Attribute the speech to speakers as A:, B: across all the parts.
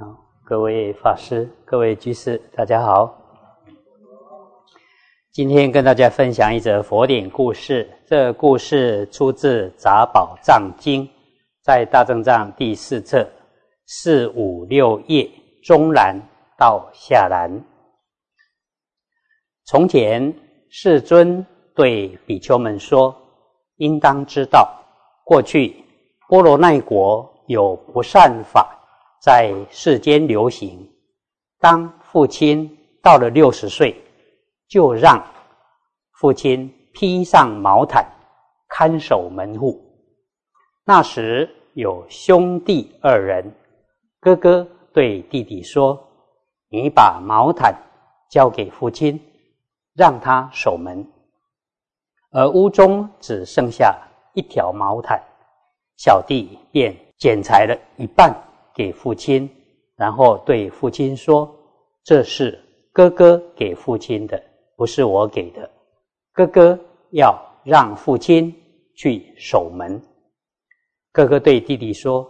A: 好，各位法师、各位居士，大家好。今天跟大家分享一则佛典故事。这故事出自《杂宝藏经》，在大正藏第四册四五六页中栏到下栏。从前，世尊对比丘们说：“应当知道，过去波罗奈国有不善法。”在世间流行，当父亲到了六十岁，就让父亲披上毛毯，看守门户。那时有兄弟二人，哥哥对弟弟说：“你把毛毯交给父亲，让他守门。”而屋中只剩下一条毛毯，小弟便剪裁了一半。给父亲，然后对父亲说：“这是哥哥给父亲的，不是我给的。哥哥要让父亲去守门。”哥哥对弟弟说：“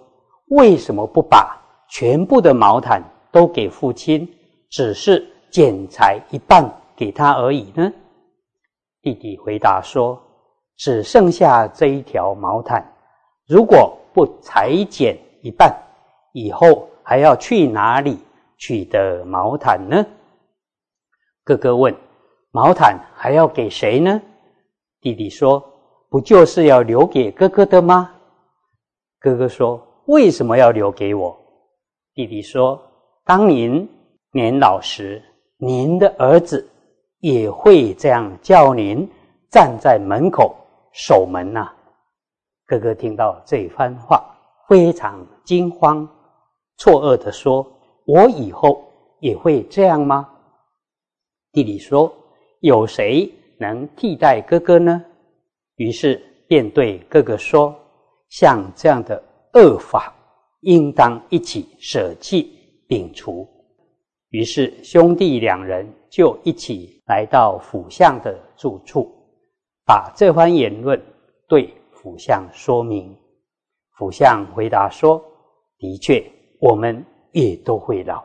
A: 为什么不把全部的毛毯都给父亲，只是剪裁一半给他而已呢？”弟弟回答说：“只剩下这一条毛毯，如果不裁剪一半。”以后还要去哪里取得毛毯呢？哥哥问：“毛毯还要给谁呢？”弟弟说：“不就是要留给哥哥的吗？”哥哥说：“为什么要留给我？”弟弟说：“当您年老时，您的儿子也会这样叫您站在门口守门呐。”哥哥听到这番话，非常惊慌。错愕的说：“我以后也会这样吗？”弟弟说：“有谁能替代哥哥呢？”于是便对哥哥说：“像这样的恶法，应当一起舍弃摒除。”于是兄弟两人就一起来到府相的住处，把这番言论对府相说明。府相回答说：“的确。”我们也都会老。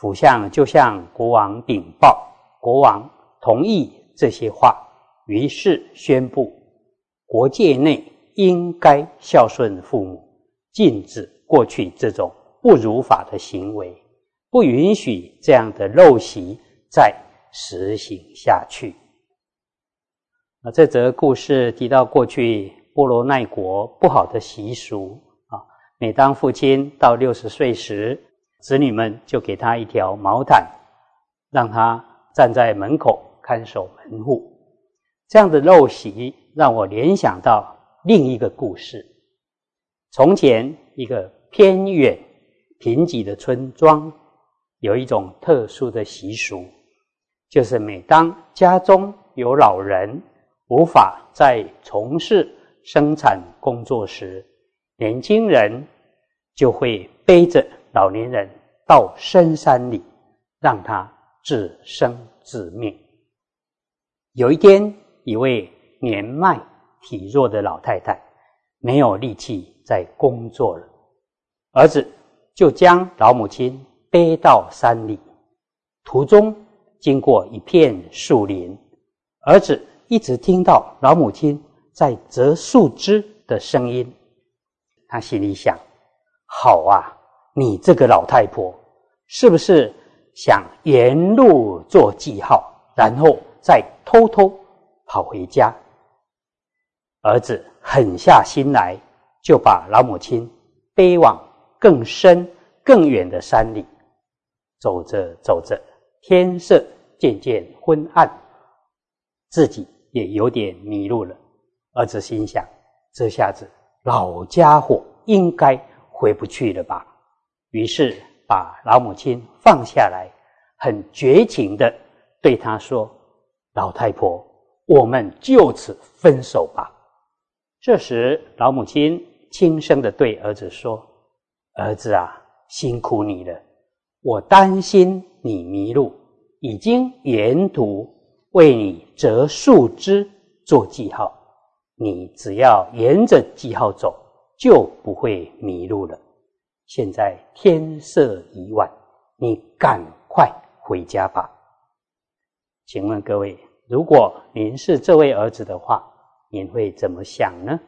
A: 府相就向国王禀报，国王同意这些话，于是宣布国界内应该孝顺父母，禁止过去这种不如法的行为，不允许这样的陋习再实行下去。那这则故事提到过去波罗奈国不好的习俗。每当父亲到六十岁时，子女们就给他一条毛毯，让他站在门口看守门户。这样的陋习让我联想到另一个故事：从前一个偏远贫瘠的村庄，有一种特殊的习俗，就是每当家中有老人无法再从事生产工作时，年轻人就会背着老年人到深山里，让他自生自灭。有一天，一位年迈体弱的老太太没有力气再工作了，儿子就将老母亲背到山里。途中经过一片树林，儿子一直听到老母亲在折树枝的声音。他心里想：“好啊，你这个老太婆，是不是想沿路做记号，然后再偷偷跑回家？”儿子狠下心来，就把老母亲背往更深、更远的山里。走着走着，天色渐渐昏暗，自己也有点迷路了。儿子心想：“这下子……”老家伙应该回不去了吧？于是把老母亲放下来，很绝情的对他说：“老太婆，我们就此分手吧。”这时，老母亲轻声的对儿子说：“儿子啊，辛苦你了，我担心你迷路，已经沿途为你折树枝做记号。”你只要沿着记号走，就不会迷路了。现在天色已晚，你赶快回家吧。请问各位，如果您是这位儿子的话，您会怎么想呢？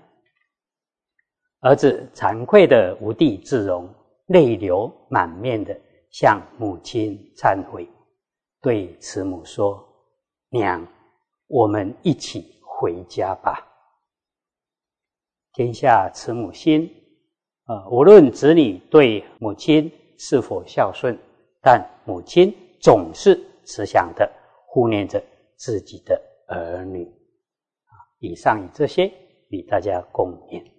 A: 儿子惭愧的无地自容，泪流满面的向母亲忏悔，对慈母说：“娘，我们一起回家吧。”天下慈母心，啊，无论子女对母亲是否孝顺，但母亲总是慈祥的护念着自己的儿女。以上以这些与大家共勉。